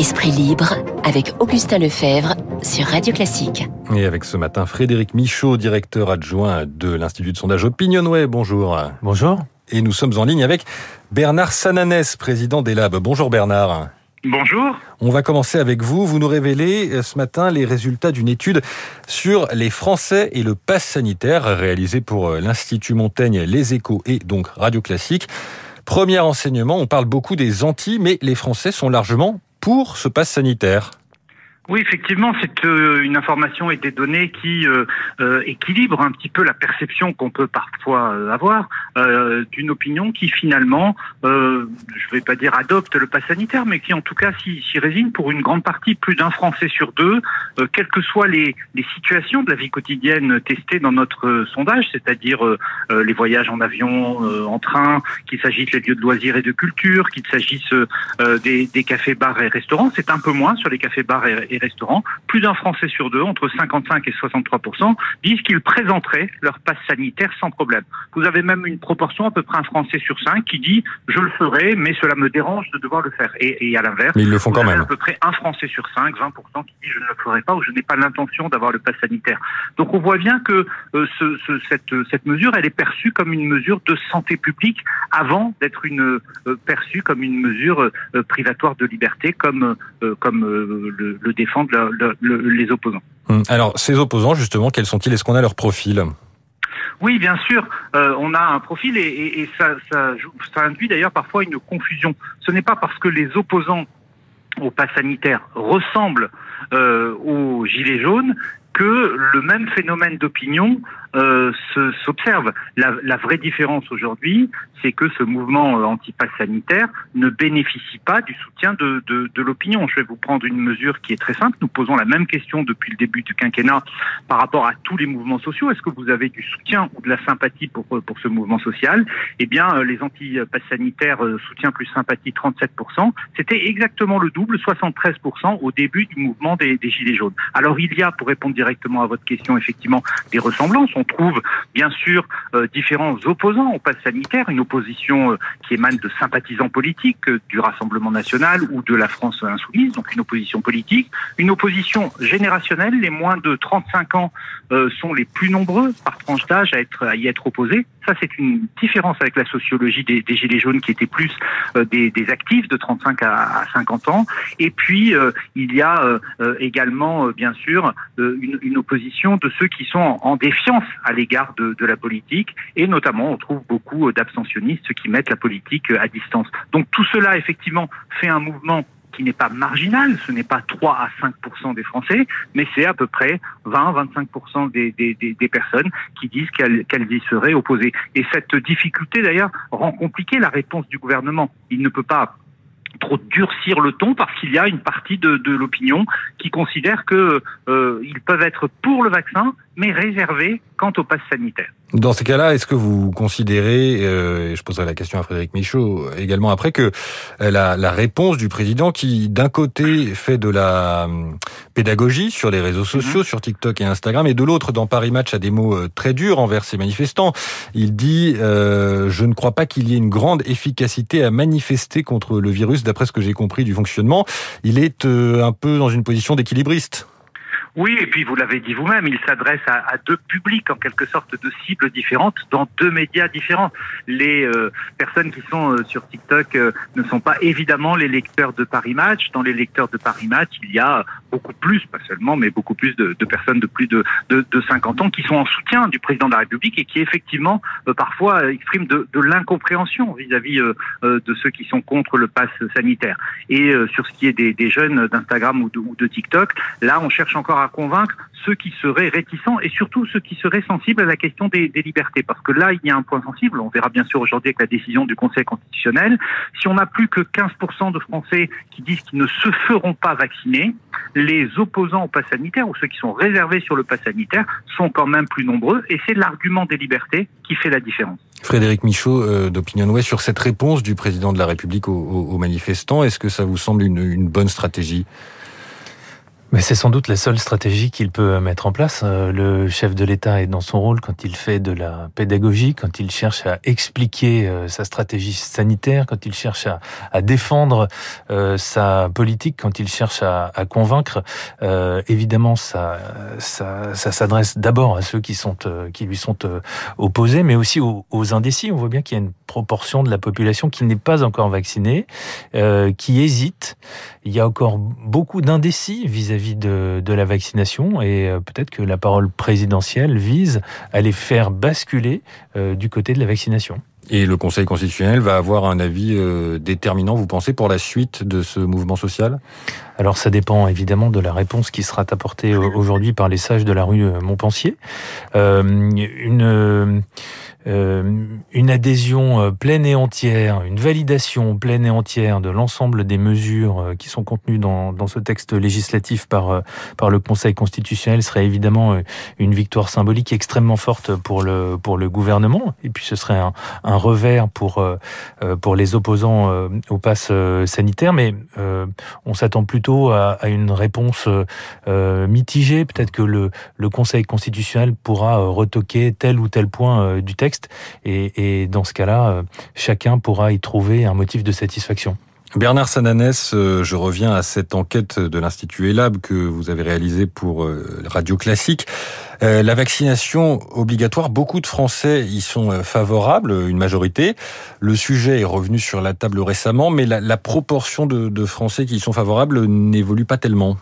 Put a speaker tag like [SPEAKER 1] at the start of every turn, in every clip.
[SPEAKER 1] Esprit libre avec Augustin Lefebvre sur Radio Classique.
[SPEAKER 2] Et avec ce matin Frédéric Michaud, directeur adjoint de l'Institut de sondage Opinionway. Bonjour.
[SPEAKER 3] Bonjour.
[SPEAKER 2] Et nous sommes en ligne avec Bernard Sananès, président des Labs. Bonjour Bernard.
[SPEAKER 4] Bonjour.
[SPEAKER 2] On va commencer avec vous. Vous nous révélez euh, ce matin les résultats d'une étude sur les Français et le pass sanitaire réalisée pour euh, l'Institut Montaigne, Les Échos et donc Radio Classique. Premier enseignement, on parle beaucoup des anti, mais les Français sont largement pour ce pass sanitaire.
[SPEAKER 4] Oui, effectivement, c'est euh, une information et des données qui euh, euh, équilibrent un petit peu la perception qu'on peut parfois avoir d'une opinion qui finalement, je ne vais pas dire adopte le pass sanitaire, mais qui en tout cas s'y résigne pour une grande partie, plus d'un Français sur deux, quelles que soient les, les, situations de la vie quotidienne testées dans notre sondage, c'est-à-dire les voyages en avion, en train, qu'il s'agisse des lieux de loisirs et de culture, qu'il s'agisse des, des, cafés, bars et restaurants, c'est un peu moins sur les cafés, bars et, et restaurants, plus d'un Français sur deux, entre 55 et 63% disent qu'ils présenteraient leur passe sanitaire sans problème. Vous avez même une proportion, à peu près un Français sur cinq, qui dit je le ferai, mais cela me dérange de devoir le faire. Et, à l'inverse,
[SPEAKER 2] ils le font quand même.
[SPEAKER 4] À peu près un Français sur cinq, 20 qui dit je ne le ferai pas ou je n'ai pas l'intention d'avoir le passe sanitaire. Donc on voit bien que euh, ce, cette, cette mesure, elle est perçue comme une mesure de santé publique avant d'être une euh, perçue comme une mesure euh, privatoire de liberté, comme comme le, le défendent les opposants.
[SPEAKER 2] Hum, alors, ces opposants, justement, quels sont-ils? Est-ce qu'on a leur profil?
[SPEAKER 4] Oui, bien sûr, euh, on a un profil et, ça, ça, induit d'ailleurs parfois une confusion. Ce n'est pas parce que les opposants au pass sanitaire ressemblent euh, aux gilets jaunes que le même phénomène d'opinion euh, s'observe. La, la, vraie différence aujourd'hui, c'est que ce mouvement euh, anti-pass sanitaire ne bénéficie pas du soutien de, de, de l'opinion. Je vais vous prendre une mesure qui est très simple. Nous posons la même question depuis le début du quinquennat par rapport à tous les mouvements sociaux. Est-ce que vous avez du soutien ou de la sympathie pour, pour ce mouvement social? Eh bien, euh, les anti-pass sanitaires euh, soutien plus sympathie 37%. C'était exactement le double, 73% au début du mouvement des, des Gilets jaunes. Alors il y a, pour répondre directement à votre question, effectivement, des ressemblances on trouve bien sûr euh, différents opposants au pass sanitaire, euh, qui émane de sympathisants politiques euh, du Rassemblement national ou de la France insoumise, donc une opposition politique, une opposition générationnelle, les moins de 35 ans sont les plus nombreux par tranche d'âge à, être, à y être opposés. Ça, c'est une différence avec la sociologie des, Gilets jaunes qui étaient plus des, actifs de 35 à, 50 ans. Et puis, il y a également, bien sûr, une, une, opposition de ceux qui sont en défiance à l'égard de, de, la politique et notamment on trouve beaucoup d'abstentionnistes qui mettent la politique à distance. Donc tout cela effectivement fait un mouvement qui n'est pas marginal, ce n'est pas 3 à 5 des Français, mais c'est à peu près 20-25 des, des, des, personnes qui disent qu'elles y seraient opposées. Et cette difficulté d'ailleurs rend compliquée la réponse du gouvernement. Il ne peut pas trop durcir le ton parce qu'il y a une partie de, l'opinion qui considère que euh, peuvent être pour le vaccin mais réservés quant au pass sanitaire.
[SPEAKER 2] Dans ces cas-là, est-ce que vous considérez, euh, et je poserai la question à Frédéric Michaud également après, que euh, la, la réponse du président qui, d'un côté, fait de la hum, pédagogie sur les réseaux sociaux, mhm. sur TikTok et Instagram, et de l'autre, dans Paris Match, a des mots euh, très durs envers ces manifestants. Il dit euh, Je ne crois pas qu'il y ait une grande efficacité à manifester contre le virus, d'après ce que j'ai compris du fonctionnement. Il est un peu dans une position d'équilibriste.
[SPEAKER 4] Oui, et puis vous l'avez dit vous-même, il s'adresse à, deux publics, en quelque sorte, de cibles différentes, dans deux médias différents. Les euh, personnes qui sont euh, sur TikTok euh, ne sont pas évidemment les lecteurs de Paris Match. Dans les lecteurs de Paris Match, il y a beaucoup plus, pas seulement, mais beaucoup plus de, personnes de plus de, de, de, 50 ans qui sont en soutien du président de la République et qui effectivement parfois expriment de, l'incompréhension vis-à-vis de ceux qui sont contre le pass sanitaire. Et sur ce qui est des, jeunes d'Instagram ou de TikTok, là on cherche encore à convaincre ceux qui seraient réticents et surtout ceux qui seraient sensibles à la question des, libertés. Parce que là, il y a un point sensible, on verra bien sûr aujourd'hui avec la décision du Conseil constitutionnel, si on n'a plus que 15% de Français qui disent qu'ils ne se feront pas vacciner, les opposants au pass sanitaire ou ceux qui sont réservés sur le pass sanitaire sont quand même plus nombreux et c'est l'argument des libertés qui fait la différence.
[SPEAKER 2] Frédéric Michaud euh, d'Opinion Ouest, sur cette réponse du président de la République aux, manifestants, est-ce que ça vous semble une bonne stratégie?
[SPEAKER 3] Mais c'est sans doute la seule stratégie qu'il peut mettre en place. Euh, le chef de l'État est dans son rôle quand il fait de la pédagogie, quand il cherche à expliquer euh, sa stratégie sanitaire, quand il cherche à, défendre euh, sa politique, quand il cherche à, convaincre. évidemment, ça, s'adresse d'abord à ceux qui lui sont opposés, mais aussi aux, aux indécis. On voit bien qu'il y a une proportion de la population qui n'est pas encore vaccinée, qui hésite. Il y a encore beaucoup d'indécis vis-à-vis de, de la vaccination et euh, peut-être que la parole présidentielle vise à les faire basculer euh, du côté de la vaccination.
[SPEAKER 2] Et le Conseil constitutionnel va avoir un avis euh, déterminant, vous pensez, pour la suite de ce mouvement social?
[SPEAKER 3] Alors ça dépend évidemment de la réponse qui sera apportée aujourd'hui par les sages de la rue Montpensier. Euh, une une adhésion euh, pleine et entière, une validation pleine et entière de l'ensemble des mesures euh, qui sont contenues dans, ce texte législatif par, le Conseil constitutionnel serait évidemment une victoire symbolique extrêmement forte pour le, pour le gouvernement. Et puis ce serait un, revers pour, pour les opposants au pass sanitaire. Mais on s'attend plutôt à, à, une réponse mitigée. Peut-être que le, le Conseil constitutionnel pourra retoquer tel ou tel point du texte et, dans ce cas-là, euh, chacun pourra y trouver un motif de satisfaction.
[SPEAKER 2] Bernard Sananès, euh, je reviens à cette enquête de l'Institut ELAB que vous avez réalisée pour euh, Radio Classique. La vaccination obligatoire, beaucoup de Français y sont favorables, une majorité. Le sujet est revenu sur la table récemment, mais la, proportion de Français qui y sont favorables n'évolue pas tellement.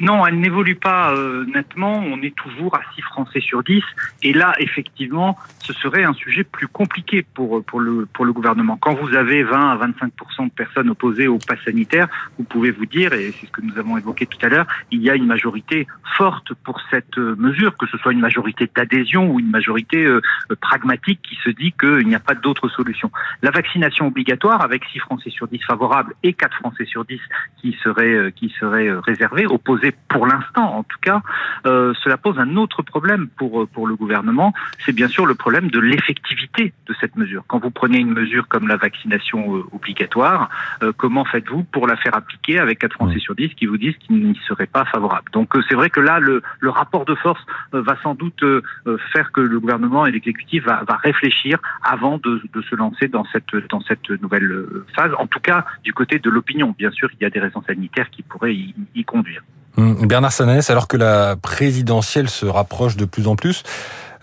[SPEAKER 4] Non, elle n'évolue pas euh, nettement. On est toujours à 6 Français sur 10. Et là, effectivement, ce serait un sujet plus compliqué pour, pour, le, pour le gouvernement. Quand vous avez 20 à 25% de personnes opposées au pass sanitaire, vous pouvez vous dire, et c'est ce que nous avons évoqué tout à l'heure, il y a une majorité forte pour cette euh, mesure, que ce soit une majorité d'adhésion ou une majorité euh, pragmatique qui se dit qu'il n'y a pas d'autre solution. La vaccination obligatoire, avec 6 Français sur 10 favorables et 4 Français sur 10 qui seraient, qui seraient réservés, opposés pour l'instant en tout cas, euh, cela pose un autre problème pour, pour le gouvernement, c'est bien sûr le problème de l'effectivité de cette mesure. Quand vous prenez une mesure comme la vaccination euh, obligatoire, euh, comment faites-vous pour la faire appliquer avec 4 Français sur 10 qui vous disent qu'ils n'y seraient pas favorables Donc c'est vrai que là, le, le rapport de force va sans doute faire que le gouvernement et l'exécutif va, va réfléchir avant de, de se lancer dans cette, dans cette nouvelle phase. En tout cas, du côté de l'opinion, bien sûr, il y a des raisons sanitaires qui pourraient y, y conduire.
[SPEAKER 2] Hum, Bernard Sananès, alors que la présidentielle se rapproche de plus en plus,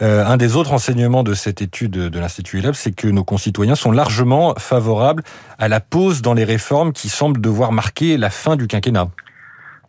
[SPEAKER 2] euh, un des autres enseignements de cette étude de l'Institut ELAB, c'est que nos concitoyens sont largement favorables à la pause dans les réformes qui semblent devoir marquer la fin du quinquennat.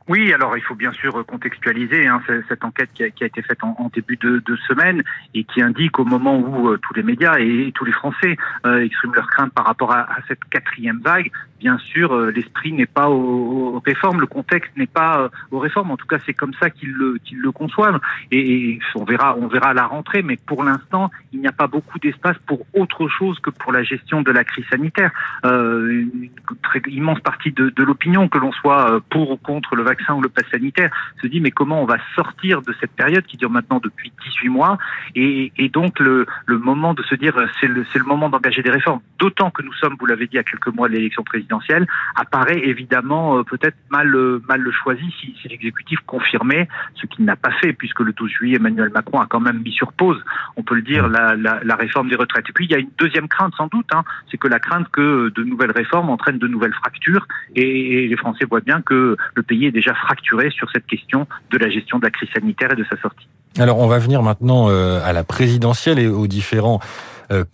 [SPEAKER 4] Oui, alors il faut bien sûr contextualiser hein, cette enquête qui a, été faite en, début de, semaine et qui indique au moment où euh, tous les médias et, tous les Français euh, expriment leurs craintes par rapport à, cette quatrième vague, bien sûr, euh, l'esprit n'est pas aux, réformes, le contexte n'est pas euh, aux réformes. En tout cas, c'est comme ça qu'ils le, qu'ils le conçoivent. Et, on verra, on verra la rentrée. Mais pour l'instant, il n'y a pas beaucoup d'espace pour autre chose que pour la gestion de la crise sanitaire. Euh, une très immense partie de, de l'opinion, que l'on soit euh, pour ou contre le vaccin ou le pass sanitaire, se dit mais comment on va sortir de cette période qui dure maintenant depuis 18 mois? Et, et donc le, le moment de se dire c'est le, c'est le moment d'engager des réformes. D'autant que nous sommes, vous l'avez dit, à quelques mois de l'élection présidentielle apparaît évidemment euh, peut-être mal, euh, mal choisi si, si l'exécutif confirmait ce qu'il n'a pas fait, puisque le 12 juillet, Emmanuel Macron a quand même mis sur pause, on peut le dire, la, la, la réforme des retraites. Et puis il y a une deuxième crainte sans doute, hein, c'est que la crainte que de nouvelles réformes entraînent de nouvelles fractures, et les Français voient bien que le pays est déjà fracturé sur cette question de la gestion de la crise sanitaire et de sa sortie.
[SPEAKER 2] Alors on va venir maintenant euh, à la présidentielle et aux différents euh,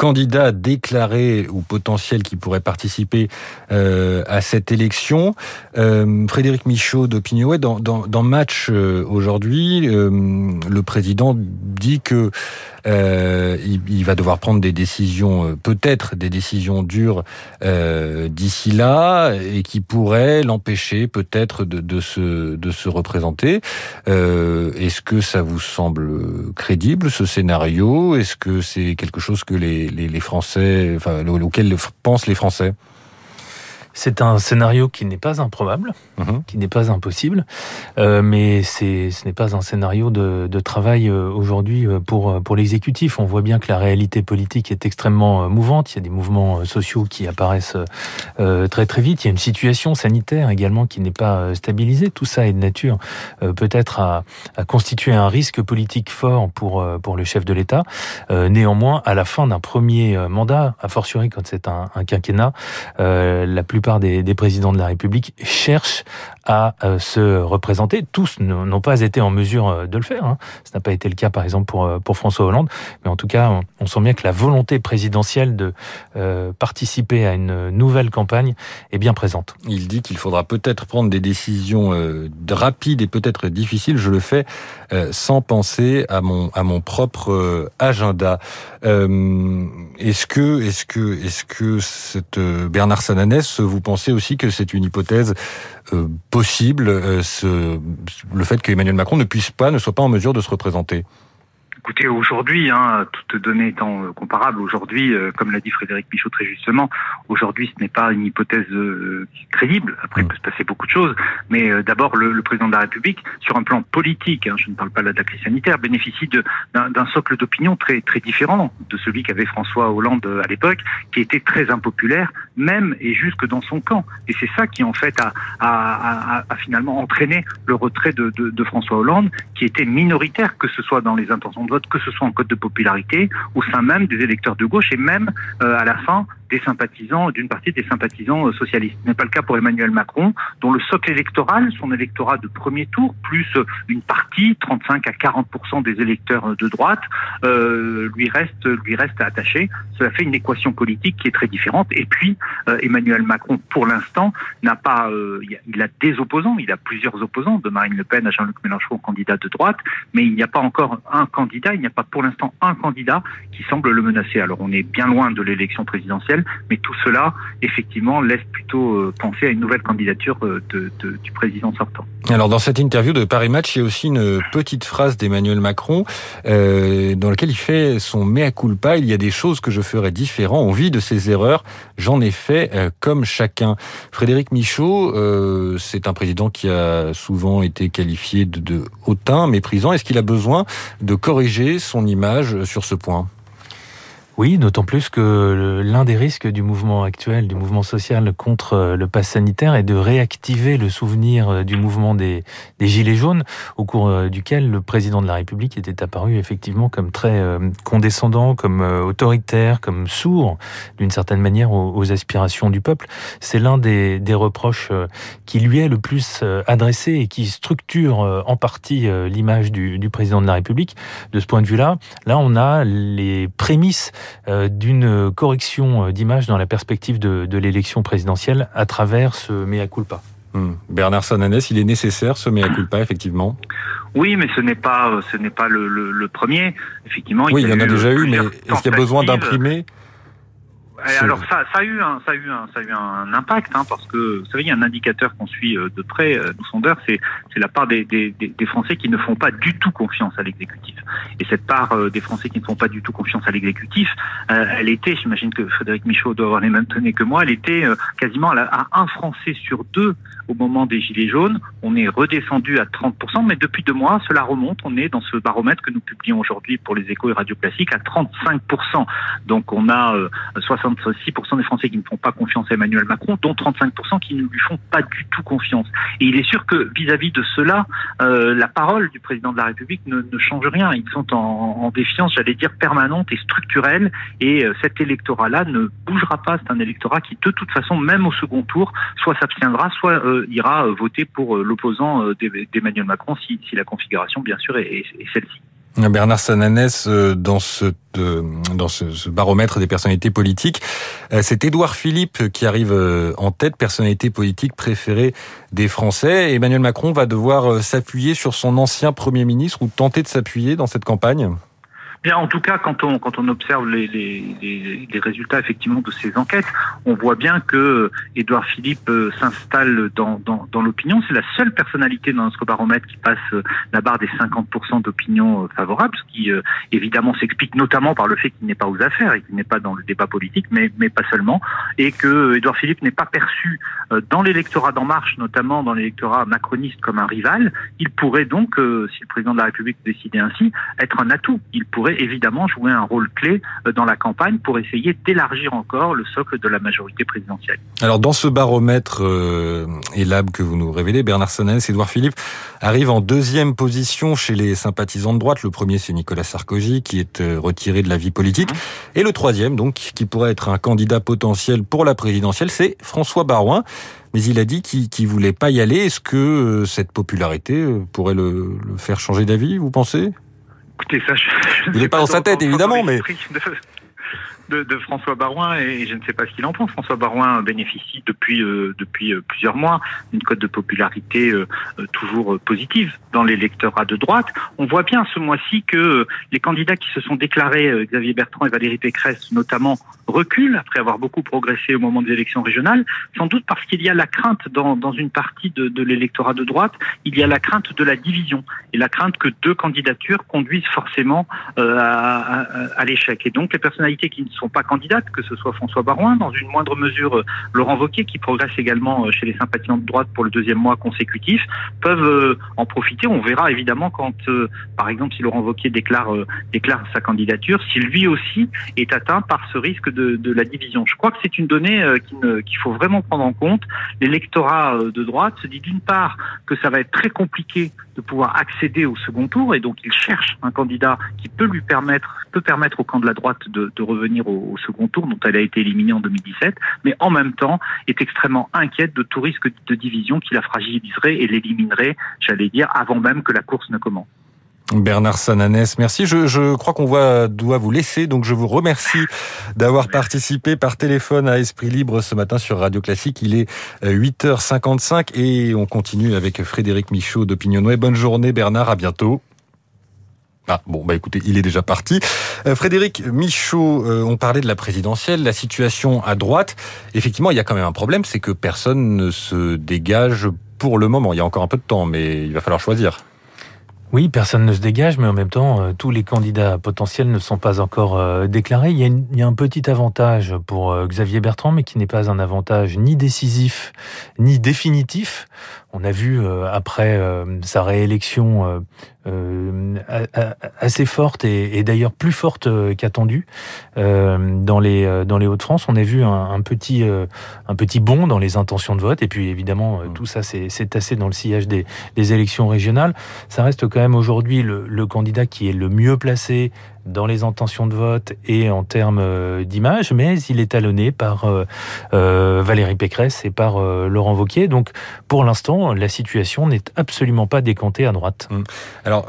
[SPEAKER 2] déclarés ou potentiels qui pourraient participer euh, à cette élection. Euh, Frédéric Michaud d'Opinionway, dans, dans, dans Match aujourd'hui, le président dit que euh, il, il, va devoir prendre des décisions, peut-être des décisions dures euh, d'ici là, et qui pourraient l'empêcher peut-être de, de, se, de se représenter. Euh, Est-ce que ça vous semble crédible ce scénario? Est-ce que c'est quelque chose que les, les, les Français, enfin, auquel pensent les Français?
[SPEAKER 3] C'est un scénario qui n'est pas improbable, mhm. qui n'est pas impossible, euh, mais c'est, ce n'est pas un scénario de, de travail euh, aujourd'hui euh, pour, pour l'exécutif. On voit bien que la réalité politique est extrêmement mouvante. Il y a des mouvements sociaux qui apparaissent très très vite. Il y a une situation sanitaire également qui n'est pas stabilisée. Tout ça est de nature peut-être à, à, constituer un risque politique fort pour, pour le chef de l'État. néanmoins, à la fin d'un premier mandat, a fortiori quand c'est un, un quinquennat, la plus plupart des, des, présidents de la République cherchent à euh, se représenter. Tous n'ont pas été en mesure euh, de le faire. Hein. Ce n'a pas été le cas, par exemple, pour, euh, pour François Hollande. Mais en tout cas, on, sent bien que la volonté présidentielle de euh, participer à une nouvelle campagne est bien présente.
[SPEAKER 2] Il dit qu'il faudra peut-être prendre des décisions euh, rapides et peut-être difficiles. Je le fais euh, sans penser à mon à mon propre agenda. est-ce que est-ce que est-ce que cette Bernard Sananès, vous pensez aussi que c'est une hypothèse possible euh, ce, le fait qu'Emmanuel Macron ne puisse pas, ne soit pas en mesure de se représenter
[SPEAKER 4] Écoutez, aujourd'hui, hein, toutes données étant euh, comparables, aujourd'hui, euh, comme l'a dit Frédéric Michaud très justement, aujourd'hui ce n'est pas une hypothèse euh, crédible. Après, il mm. peut se passer beaucoup de choses, mais d'abord, le, le, président de la République, sur un plan politique, hein, je ne parle pas là de la crise sanitaire, bénéficie d'un socle d'opinion très très différent de celui qu'avait François Hollande à l'époque, qui était très impopulaire, même et jusque dans son camp. Et c'est ça qui en fait a, a, a, a, finalement entraîné le retrait de, de, de François Hollande, qui était minoritaire, que ce soit dans les intentions de que ce soit en code de popularité, au sein même des électeurs de gauche et même euh, à la fin des sympathisants, d'une partie des sympathisants euh, socialistes. Ce n'est pas le cas pour Emmanuel Macron, dont le socle électoral, son électorat de premier tour, plus euh, une partie, 35 à 40 des électeurs de droite, euh, lui reste lui reste attaché. Cela fait une équation politique qui est très différente. Et puis Emmanuel Macron, pour l'instant, n'a pas, il a des opposants, il a plusieurs opposants, de Marine Le Pen à Jean-Luc Mélenchon, candidat de droite, mais il n'y a pas encore un candidat, il n'y a pas pour l'instant un candidat qui semble le menacer. Alors on est bien loin de l'élection présidentielle mais tout cela, effectivement, laisse plutôt euh, penser à une nouvelle candidature euh, du président sortant.
[SPEAKER 2] Alors, dans cette interview de Paris Match, il y a aussi une petite phrase d'Emmanuel Macron euh, dans laquelle il fait son mea culpa. Il y a des choses que je ferais différent. On vit de ces erreurs. J'en ai fait comme chacun. Frédéric Michaud, c'est un président qui a souvent été qualifié de hautain, méprisant. Est-ce qu'il a besoin de corriger son image sur ce point?
[SPEAKER 3] Oui, d'autant plus que l'un des risques du mouvement actuel, du mouvement social contre euh, le pass sanitaire est de réactiver le souvenir euh, du mouvement des, Gilets jaunes, au cours euh, duquel le président de la République était apparu effectivement comme très condescendant, comme autoritaire, comme sourd d'une certaine manière aux, aspirations du peuple. C'est l'un des, reproches qui lui est le plus adressé et qui structure en partie l'image du, du président de la République. De ce point de vue-là, là on a les prémices d'une correction euh, d'image dans la perspective de, de l'élection présidentielle à travers ce mea culpa.
[SPEAKER 2] Hmm. Bernard Sananès, il est nécessaire ce mea culpa, effectivement?
[SPEAKER 4] Oui, mais ce n'est pas ce n'est pas le, le, le, premier. Effectivement,
[SPEAKER 2] oui, il y, en a déjà eu, mais est-ce qu'il y a besoin d'imprimer
[SPEAKER 4] alors ça, ça a eu un, ça a eu un, ça a eu un impact, hein, parce que vous savez, il y a un indicateur qu'on suit euh, de près, euh, nous sondeurs, c'est c'est la part des, des, des, Français qui ne font pas du tout confiance à l'exécutif. Et cette part euh, des Français qui ne font pas du tout confiance à l'exécutif, elle était, j'imagine que Frédéric Michaud doit avoir les mêmes données que moi, elle était quasiment à, à, un Français sur deux au moment des Gilets jaunes. On est redescendu à 30%, mais depuis deux mois, cela remonte. On est dans ce baromètre que nous publions aujourd'hui pour les échos et radio classiques à 35%. Donc on a 60 6% des Français qui ne font pas confiance à Emmanuel Macron, dont 35% qui ne lui font pas du tout confiance. Et il est sûr que vis-à-vis de cela, euh, la parole du président de la République ne, change rien. Ils sont en, défiance, j'allais dire, permanente et structurelle. Et euh, cet électorat-là ne bougera pas. C'est un électorat qui, de toute façon, même au second tour, soit s'abstiendra, soit euh, ira voter pour l'opposant d'Emmanuel Macron, si, si, la configuration, bien sûr, est, est celle-ci.
[SPEAKER 2] Bernard Sananès, euh, dans ce, euh, ce, baromètre des personnalités politiques, euh, c'est Édouard Philippe qui arrive en tête, personnalité politique préférée des Français. Emmanuel Macron va devoir s'appuyer sur son ancien Premier ministre ou tenter de s'appuyer dans cette campagne?
[SPEAKER 4] En tout cas, quand on observe les, résultats effectivement de ces enquêtes, on voit bien que Édouard Philippe euh, s'installe dans, l'opinion. C'est la seule personnalité dans notre baromètre qui passe euh, la barre des 50% d'opinion euh, favorable, ce qui évidemment s'explique notamment par le fait qu'il n'est pas aux affaires et qu'il n'est pas dans le débat politique, mais mais pas seulement, et que Édouard Philippe n'est pas perçu dans l'électorat d'En Marche, notamment dans l'électorat macroniste, comme un rival. Il pourrait donc, si le président de la République décidait ainsi, être un atout. Il pourrait évidemment jouer un rôle clé euh, dans la campagne pour essayer d'élargir encore le socle de la majorité présidentielle.
[SPEAKER 2] Alors dans ce baromètre euh, que vous nous révélez, Bernard Sonnens, Édouard Philippe arrive en deuxième position chez les sympathisants de droite. Le premier, c'est Nicolas Sarkozy, qui est euh, retiré de la vie politique. Et le troisième, donc, qui pourrait être un candidat potentiel pour la présidentielle, c'est François Barouin. Mais il a dit qu'il ne voulait pas y aller. Est-ce que euh, cette popularité pourrait le faire changer d'avis, vous pensez?
[SPEAKER 4] Écoutez, ça, je,
[SPEAKER 2] il n'est pas dans sa tête, évidemment, mais
[SPEAKER 4] de, de, François Barouin et je ne sais pas ce qu'il en pense. François Barouin bénéficie depuis euh, depuis euh, plusieurs mois d'une cote de popularité euh, toujours positive dans l'électorat de droite. On voit bien ce mois-ci que les candidats qui se sont déclarés, Xavier Bertrand et Valérie Pécresse notamment, reculent après avoir beaucoup progressé au moment des élections régionales, sans doute parce qu'il y a la crainte dans, dans une partie de, de l'électorat de droite, il y a la crainte de la division et la crainte que deux candidatures conduisent forcément à, à, à l'échec. Et donc les personnalités qui ne sont pas candidates, que ce soit François Barouin, dans une moindre mesure euh, Laurent Wauquiez, qui progresse également euh, chez les sympathisants de droite pour le deuxième mois consécutif, peuvent euh, en profiter. On verra évidemment quand, par exemple, si Laurent Wauquiez déclare, déclare sa candidature, si lui aussi est atteint par ce risque de, de la division. Je crois que c'est une donnée qu'il faut vraiment prendre en compte. L'électorat de droite se dit d'une part que ça va être très compliqué de pouvoir accéder au second tour et donc il cherche un candidat qui peut lui permettre peut permettre au camp de la droite de, revenir au, au, second tour dont elle a été éliminée en 2017 mais en même temps est extrêmement inquiète de tout risque de division qui la fragiliserait et l'éliminerait j'allais dire avant même que la course ne commence.
[SPEAKER 2] Bernard Sananès, merci. Je, je crois qu'on doit vous laisser, donc je vous remercie d'avoir participé par téléphone à Esprit Libre ce matin sur Radio Classique. Il est 8h55 euh, et on continue avec Frédéric Michaud d'Opinion. Bonne journée Bernard, à bientôt. Ah bon, bah écoutez, il est déjà parti. Euh, Frédéric Michaud, euh, on parlait de la présidentielle, la situation à droite. Effectivement, il y a quand même un problème, c'est que personne ne se dégage pour le moment. Il y a encore un peu de temps, mais il va falloir choisir.
[SPEAKER 3] Oui, personne ne se dégage, mais en même temps, euh, tous les candidats potentiels ne sont pas encore euh, déclarés. Il y, a un petit avantage pour euh, Xavier Bertrand, mais qui n'est pas un avantage ni décisif ni définitif. On a vu après sa réélection assez forte et, et d'ailleurs plus forte qu'attendue dans les dans les Hauts-de-France. On a vu un, un, petit un petit bond dans les intentions de vote et puis évidemment mmh. tout ça c'est tassé dans le sillage des, des élections régionales. Ça reste quand même aujourd'hui le, le, candidat qui est le mieux placé dans les intentions de vote et en termes euh, d'image, mais il est talonné par euh, euh, Valérie Pécresse et par Laurent Wauquiez. Donc, pour l'instant, la situation n'est absolument pas décantée à droite.
[SPEAKER 2] Hum. Alors,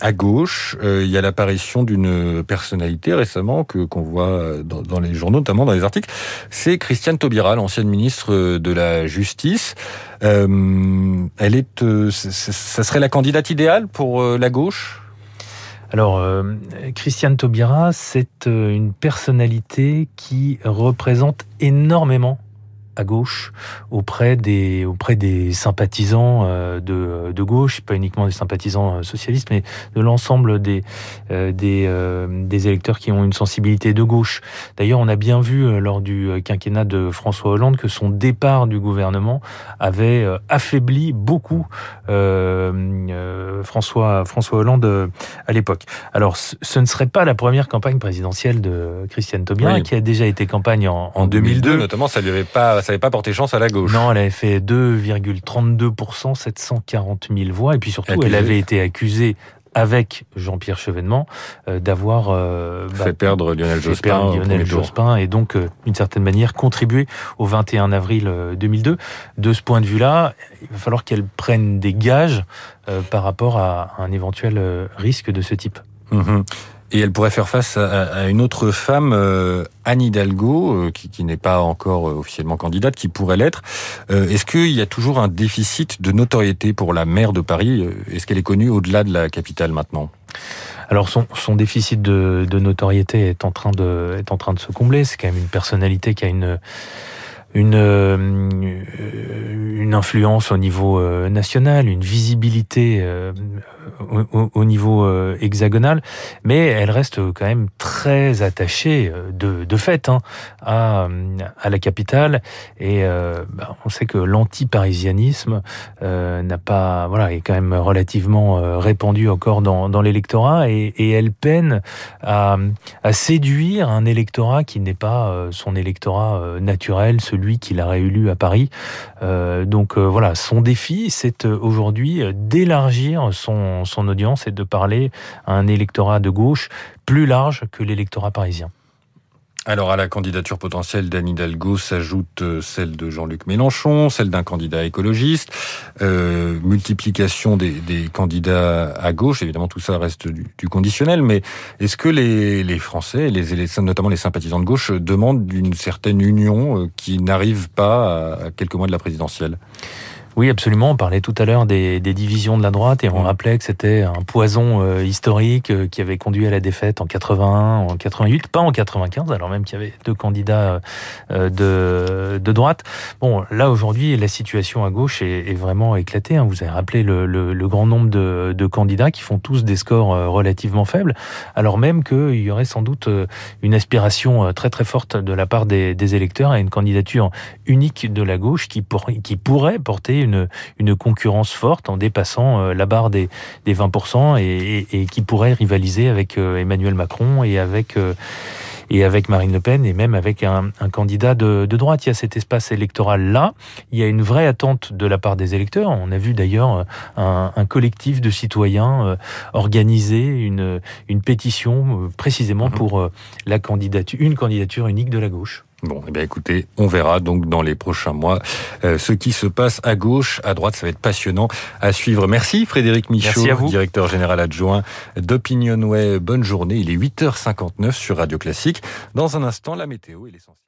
[SPEAKER 2] à gauche, il y a l'apparition d'une personnalité récemment que qu'on voit dans, dans, les journaux, notamment dans les articles. C'est Christiane Taubira, l'ancienne ministre de la Justice. elle est, ça serait la candidate idéale pour la gauche?
[SPEAKER 3] Alors, euh, Christiane Taubira, c'est euh, une personnalité qui représente énormément à gauche auprès des auprès des sympathisants euh, de, de gauche, pas uniquement des sympathisants euh, socialistes, mais de l'ensemble des euh, des, des électeurs qui ont une sensibilité de gauche. D'ailleurs, on a bien vu lors du quinquennat de François Hollande que son départ du gouvernement avait affaibli beaucoup François François Hollande à l'époque. Alors, ce ne serait pas la première campagne présidentielle de Christiane Taubira, oui. qui a déjà été campagne en, en 2002.
[SPEAKER 2] 2002. Notamment, ça lui avait pas ça n'avait pas porté chance à la gauche.
[SPEAKER 3] Non, elle avait fait 2,32%, 740 000 voix. Et puis surtout, accusée. elle avait été accusée avec Jean-Pierre Chevènement euh, d'avoir
[SPEAKER 2] euh, fait bah, perdre Lionel
[SPEAKER 3] fait
[SPEAKER 2] Jospin,
[SPEAKER 3] perdre Lionel Jospin et donc euh, d'une certaine manière contribué au 21 avril 2002. De ce point de vue-là, il va falloir qu'elle prenne des gages par rapport à un éventuel risque de ce type.
[SPEAKER 2] Mmh. Et elle pourrait faire face à, une autre femme, euh, Anne Hidalgo, euh, qui, qui n'est pas encore euh, officiellement candidate, qui pourrait l'être. Est-ce qu'il y a toujours un déficit de notoriété pour la maire de Paris? Est-ce qu'elle est connue au-delà de la capitale maintenant?
[SPEAKER 3] Alors son, son déficit de, de, notoriété est en train de est en train de se combler. C'est quand même une personnalité qui a une une, euh, une influence au niveau euh, national, une visibilité euh, au, niveau hexagonal, mais elle reste quand même très attachée de, de fait hein, à, à la capitale. Et bah, on sait que l'anti-parisianisme n'a pas, voilà, est quand même relativement répandu encore dans, dans l'électorat, et, et, elle peine à, à séduire un électorat qui n'est pas son électorat naturel, celui lui qu'il a réélu à Paris. Euh, donc euh, voilà, son défi, c'est euh, aujourd'hui d'élargir son, son audience et de parler à un électorat de gauche plus large que l'électorat parisien.
[SPEAKER 2] Alors à la candidature potentielle d'Anne Hidalgo s'ajoute euh, celle de Jean-Luc Mélenchon, celle d'un candidat écologiste, euh, multiplication des, candidats à gauche. Évidemment, tout ça reste du, conditionnel, mais est-ce que les, les Français, les, notamment les sympathisants de gauche, demandent une certaine union euh, qui n'arrive pas à quelques mois de la présidentielle?
[SPEAKER 3] Oui, absolument. On parlait tout à l'heure des, des, divisions de la droite et on rappelait que c'était un poison euh, historique euh, qui avait conduit à la défaite en 81, en 88, pas en 95, alors même qu'il y avait deux candidats euh, de, de droite. Bon, là aujourd'hui, la situation à gauche est, est vraiment éclatée. Hein. Vous avez rappelé le, le, le grand nombre de, de, candidats qui font tous des scores relativement faibles, alors même qu'il y aurait sans doute une aspiration très très forte de la part des, des électeurs à une candidature unique de la gauche qui, pour, qui pourrait porter une, une concurrence forte en dépassant euh, la barre des, des 20% et, et, qui pourrait rivaliser avec euh, Emmanuel Macron et avec euh, et avec Marine Le Pen et même avec un, un candidat de, de, droite. Il y a cet espace électoral-là. Il y a une vraie attente de la part des électeurs. On a vu d'ailleurs un, un, collectif de citoyens organiser une, une pétition précisément mmh. pour la candidature, une candidature unique de la gauche.
[SPEAKER 2] Bon, eh bien écoutez, on verra donc dans les prochains mois euh, ce qui se passe à gauche, à droite, ça va être passionnant à suivre. Merci Frédéric Michaud, directeur général adjoint d'Opinionway. Bonne journée, il est 8h59 sur Radio Classique. Dans un instant, la météo et l'essentiel.